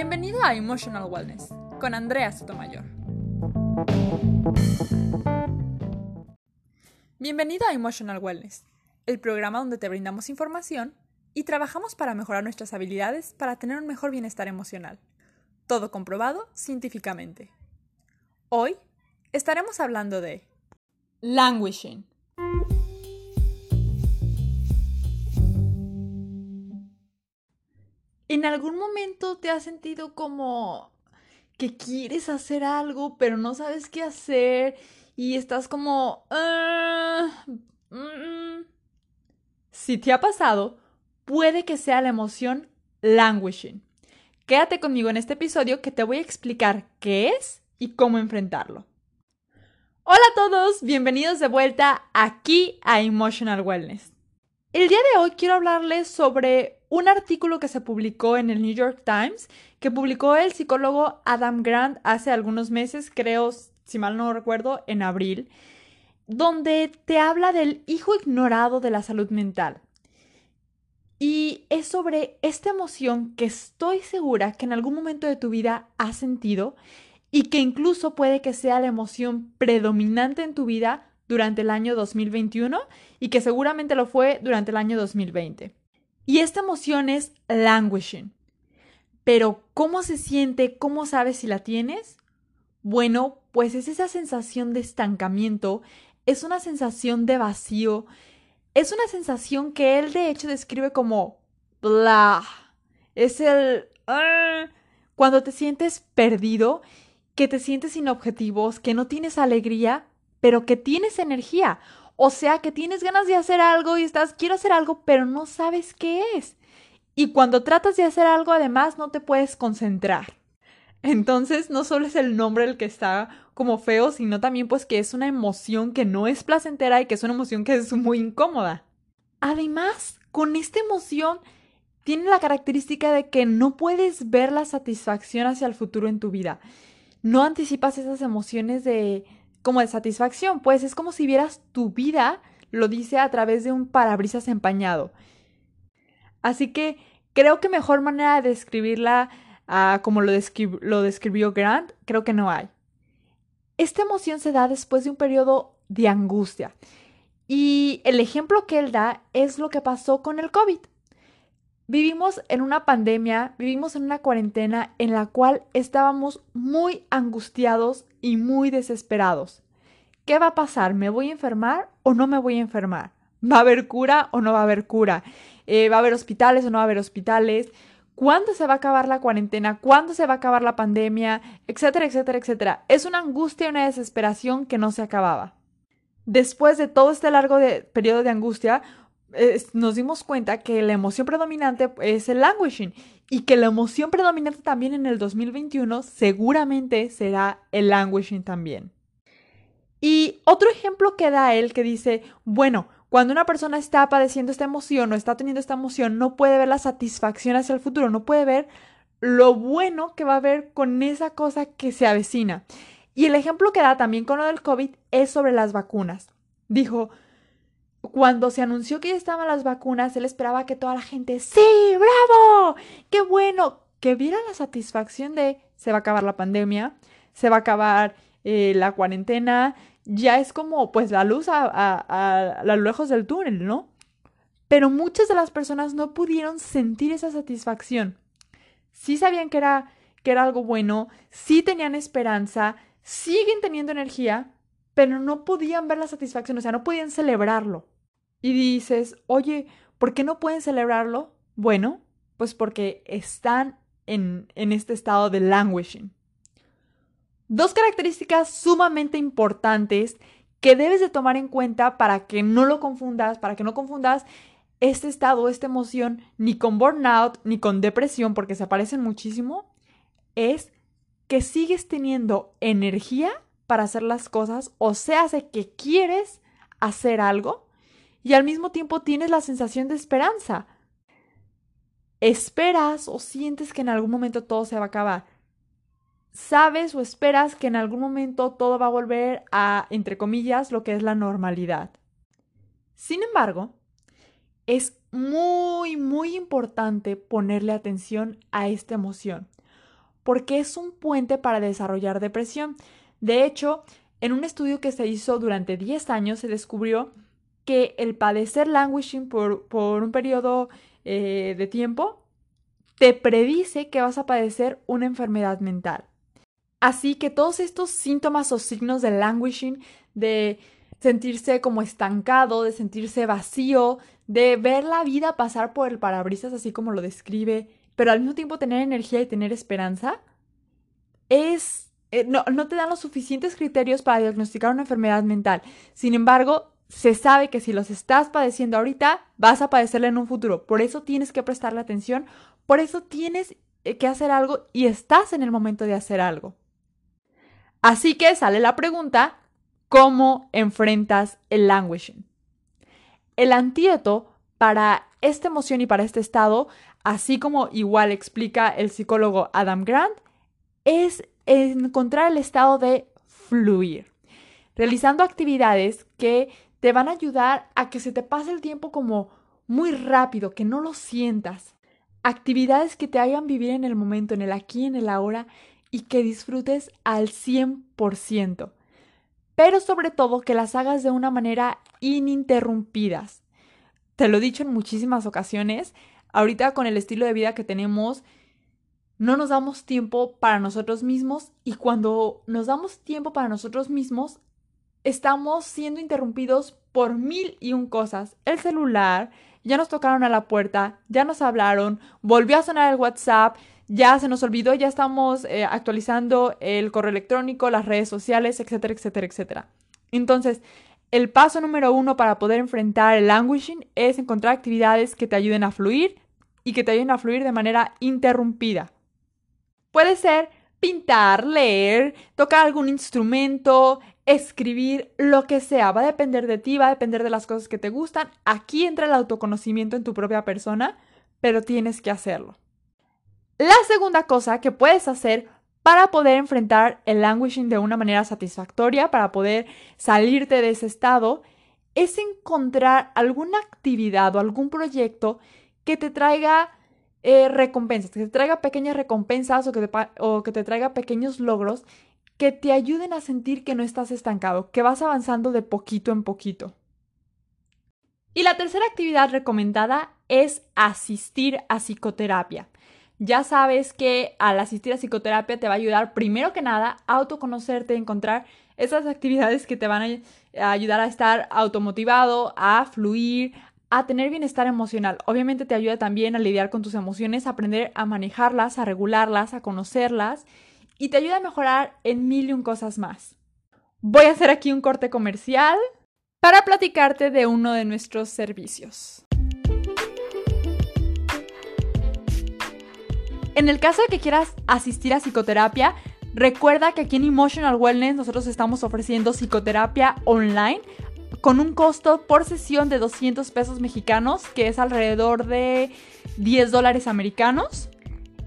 Bienvenido a Emotional Wellness con Andrea Sotomayor. Bienvenido a Emotional Wellness, el programa donde te brindamos información y trabajamos para mejorar nuestras habilidades para tener un mejor bienestar emocional. Todo comprobado científicamente. Hoy estaremos hablando de languishing. ¿En algún momento te has sentido como que quieres hacer algo, pero no sabes qué hacer y estás como... "Ah, mm, mm"? Si te ha pasado, puede que sea la emoción languishing. Quédate conmigo en este episodio que te voy a explicar qué es y cómo enfrentarlo. Hola a todos, bienvenidos de vuelta aquí a Emotional Wellness. El día de hoy quiero hablarles sobre un artículo que se publicó en el New York Times, que publicó el psicólogo Adam Grant hace algunos meses, creo, si mal no recuerdo, en abril, donde te habla del hijo ignorado de la salud mental. Y es sobre esta emoción que estoy segura que en algún momento de tu vida has sentido y que incluso puede que sea la emoción predominante en tu vida durante el año 2021 y que seguramente lo fue durante el año 2020. Y esta emoción es languishing. Pero ¿cómo se siente? ¿Cómo sabes si la tienes? Bueno, pues es esa sensación de estancamiento, es una sensación de vacío, es una sensación que él de hecho describe como blah. Es el "Ah", cuando te sientes perdido, que te sientes sin objetivos, que no tienes alegría, pero que tienes energía. O sea, que tienes ganas de hacer algo y estás, quiero hacer algo, pero no sabes qué es. Y cuando tratas de hacer algo, además, no te puedes concentrar. Entonces, no solo es el nombre el que está como feo, sino también pues que es una emoción que no es placentera y que es una emoción que es muy incómoda. Además, con esta emoción tiene la característica de que no puedes ver la satisfacción hacia el futuro en tu vida. No anticipas esas emociones de como de satisfacción, pues es como si vieras tu vida, lo dice a través de un parabrisas empañado. Así que creo que mejor manera de describirla ah, como lo, lo describió Grant, creo que no hay. Esta emoción se da después de un periodo de angustia. Y el ejemplo que él da es lo que pasó con el COVID. Vivimos en una pandemia, vivimos en una cuarentena en la cual estábamos muy angustiados y muy desesperados. ¿Qué va a pasar? ¿Me voy a enfermar o no me voy a enfermar? ¿Va a haber cura o no va a haber cura? Eh, ¿Va a haber hospitales o no va a haber hospitales? ¿Cuándo se va a acabar la cuarentena? ¿Cuándo se va a acabar la pandemia? Etcétera, etcétera, etcétera. Es una angustia y una desesperación que no se acababa. Después de todo este largo periodo de angustia, nos dimos cuenta que la emoción predominante es el languishing y que la emoción predominante también en el 2021 seguramente será el languishing también. Y otro ejemplo que da él que dice, bueno, cuando una persona está padeciendo esta emoción o está teniendo esta emoción, no puede ver la satisfacción hacia el futuro, no puede ver lo bueno que va a haber con esa cosa que se avecina. Y el ejemplo que da también con lo del COVID es sobre las vacunas. Dijo, cuando se anunció que ya estaban las vacunas, él esperaba que toda la gente, sí, bravo, qué bueno, que viera la satisfacción de se va a acabar la pandemia, se va a acabar eh, la cuarentena, ya es como pues la luz a, a, a, lejos del túnel, ¿no? Pero muchas de las personas no pudieron sentir esa satisfacción. Sí sabían que era, que era algo bueno, sí tenían esperanza, siguen teniendo energía, pero no podían ver la satisfacción, o sea, no podían celebrarlo. Y dices, oye, ¿por qué no pueden celebrarlo? Bueno, pues porque están en, en este estado de languishing. Dos características sumamente importantes que debes de tomar en cuenta para que no lo confundas, para que no confundas este estado, esta emoción, ni con burnout, ni con depresión, porque se parecen muchísimo, es que sigues teniendo energía para hacer las cosas, o sea, hace que quieres hacer algo y al mismo tiempo tienes la sensación de esperanza. Esperas o sientes que en algún momento todo se va a acabar. Sabes o esperas que en algún momento todo va a volver a, entre comillas, lo que es la normalidad. Sin embargo, es muy, muy importante ponerle atención a esta emoción, porque es un puente para desarrollar depresión. De hecho, en un estudio que se hizo durante 10 años se descubrió que el padecer languishing por, un periodo eh, de tiempo te predice que vas a padecer una enfermedad mental. Así que todos estos síntomas o signos de languishing, de sentirse como estancado, de sentirse vacío, de ver la vida pasar por el parabrisas así como lo describe, pero al mismo tiempo tener energía y tener esperanza, es... Eh, no, no te dan los suficientes criterios para diagnosticar una enfermedad mental. Sin embargo, se sabe que si los estás padeciendo ahorita, vas a padecerla en un futuro. Por eso tienes que prestarle atención, por eso tienes eh, que hacer algo y estás en el momento de hacer algo. Así que sale la pregunta, ¿cómo enfrentas el languishing? El antídoto para esta emoción y para este estado, así como igual explica el psicólogo Adam Grant, es encontrar el estado de fluir, realizando actividades que te van a ayudar a que se te pase el tiempo como muy rápido, que no lo sientas. Actividades que te hagan vivir en el momento, en el aquí, en el ahora y que disfrutes al 100%. Pero sobre todo que las hagas de una manera ininterrumpidas. Te lo he dicho en muchísimas ocasiones, ahorita con el estilo de vida que tenemos, no nos damos tiempo para nosotros mismos y cuando nos damos tiempo para nosotros mismos, estamos siendo interrumpidos por mil y un cosas. El celular, ya nos tocaron a la puerta, ya nos hablaron, volvió a sonar el WhatsApp, ya se nos olvidó, ya estamos eh, actualizando el correo electrónico, las redes sociales, etcétera, etcétera, etcétera. Entonces, el paso número uno para poder enfrentar el languishing es encontrar actividades que te ayuden a fluir y que te ayuden a fluir de manera interrumpida. Puede ser pintar, leer, tocar algún instrumento, escribir, lo que sea. Va a depender de ti, va a depender de las cosas que te gustan. Aquí entra el autoconocimiento en tu propia persona, pero tienes que hacerlo. La segunda cosa que puedes hacer para poder enfrentar el languishing de una manera satisfactoria, para poder salirte de ese estado, es encontrar alguna actividad o algún proyecto que te traiga eh, recompensas, que te traiga pequeñas recompensas o que, te, o que te traiga pequeños logros que te ayuden a sentir que no estás estancado, que vas avanzando de poquito en poquito. Y la tercera actividad recomendada es asistir a psicoterapia ya sabes que al asistir a psicoterapia te va a ayudar primero que nada a autoconocerte, encontrar esas actividades que te van a ayudar a estar automotivado, a fluir, a tener bienestar emocional. Obviamente te ayuda también a lidiar con tus emociones, a aprender a manejarlas, a regularlas, a conocerlas y te ayuda a mejorar en mil y un cosas más. Voy a hacer aquí un corte comercial para platicarte de uno de nuestros servicios. En el caso de que quieras asistir a psicoterapia, recuerda que aquí en Emotional Wellness nosotros estamos ofreciendo psicoterapia online con un costo por sesión de 200 pesos mexicanos, que es alrededor de 10 dólares americanos.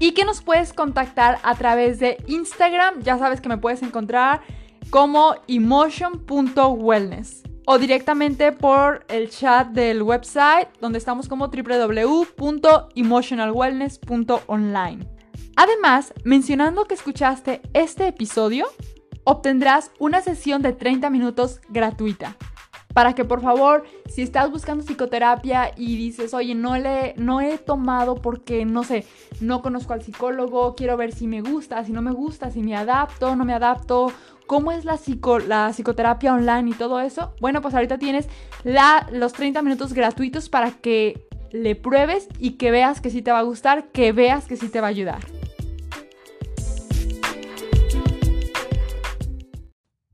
Y que nos puedes contactar a través de Instagram. Ya sabes que me puedes encontrar como emotion.wellness o directamente por el chat del website donde estamos como www.emotionalwellness.online. Además, mencionando que escuchaste este episodio, obtendrás una sesión de 30 minutos gratuita. Para que por favor, si estás buscando psicoterapia y dices, oye, no, le, no he tomado porque, no sé, no conozco al psicólogo, quiero ver si me gusta, si no me gusta, si me adapto, no me adapto, cómo es la, psicoterapia online y todo eso, bueno, pues ahorita tienes los 30 minutos gratuitos para que le pruebes y que veas que sí te va a gustar, que veas que sí te va a ayudar.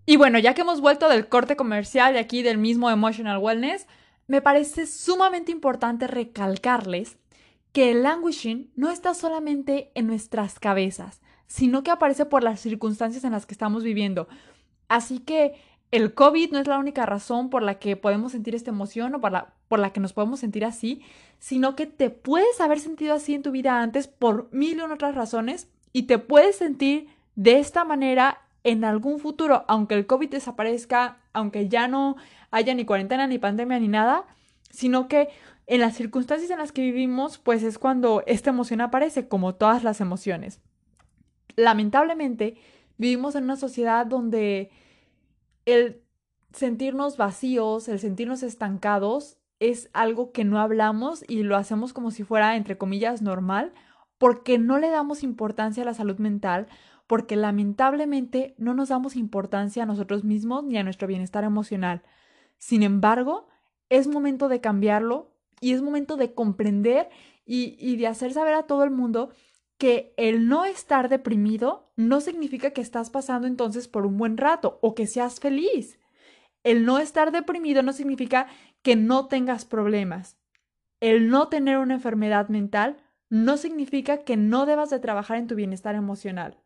Y bueno, ya que hemos vuelto del corte comercial de aquí del mismo Emotional Wellness, me parece sumamente importante recalcarles que el languishing no está solamente en nuestras cabezas, sino que aparece por las circunstancias en las que estamos viviendo. Así que el COVID no es la única razón por la que podemos sentir esta emoción o por la, por la que nos podemos sentir así, sino que te puedes haber sentido así en tu vida antes por mil y otras razones y te puedes sentir de esta manera en algún futuro, aunque el COVID desaparezca, aunque ya no haya ni cuarentena, ni pandemia, ni nada, sino que en las circunstancias en las que vivimos, pues es cuando esta emoción aparece, como todas las emociones. lamentablemente vivimos en una sociedad donde el sentirnos vacíos, el sentirnos estancados es algo que no hablamos y lo hacemos como si fuera, entre comillas, normal, porque no le damos importancia a la salud mental, porque lamentablemente no nos damos importancia a nosotros mismos ni a nuestro bienestar emocional. Sin embargo, es momento de cambiarlo y es momento de comprender y, y de hacer saber a todo el mundo que el no estar deprimido no significa que estás pasando entonces por un buen rato o que seas feliz. El no estar deprimido no significa que no tengas problemas. El no tener una enfermedad mental no significa que no debas de trabajar en tu bienestar emocional.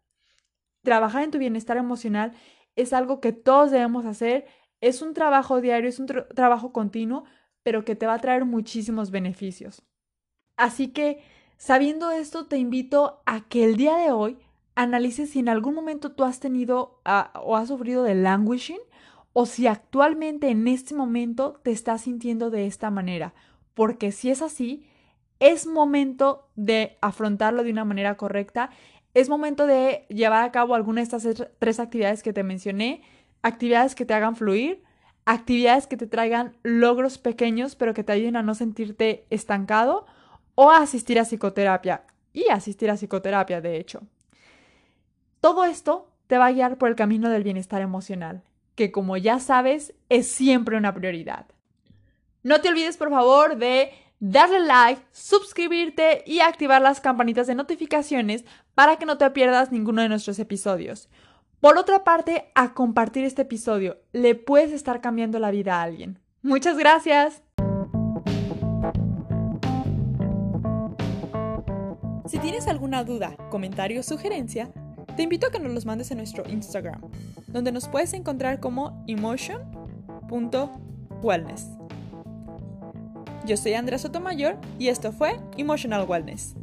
Trabajar en tu bienestar emocional es algo que todos debemos hacer, es un trabajo diario, es un trabajo continuo, pero que te va a traer muchísimos beneficios. Así que, sabiendo esto, te invito a que el día de hoy analices si en algún momento tú has tenido o has sufrido de languishing o si actualmente en este momento te estás sintiendo de esta manera, porque si es así, es momento de afrontarlo de una manera correcta, es momento de llevar a cabo alguna de estas tres actividades que te mencioné, actividades que te hagan fluir, actividades que te traigan logros pequeños pero que te ayuden a no sentirte estancado o asistir a psicoterapia y asistir a psicoterapia de hecho. Todo esto te va a guiar por el camino del bienestar emocional, que como ya sabes es siempre una prioridad. No te olvides por favor de darle like, suscribirte y activar las campanitas de notificaciones para que no te pierdas ninguno de nuestros episodios. Por otra parte, a compartir este episodio, le puedes estar cambiando la vida a alguien. Muchas gracias. Si tienes alguna duda, comentario o sugerencia, te invito a que nos los mandes en nuestro Instagram, donde nos puedes encontrar como emotion.wellness. Yo soy Andrea Sotomayor y esto fue Emotional Wellness.